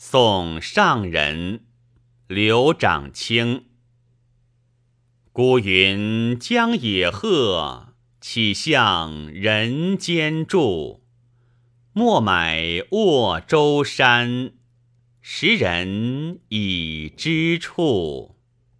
送上人刘长卿。孤云将野鹤岂向人间住？莫买沃洲山时人已知处。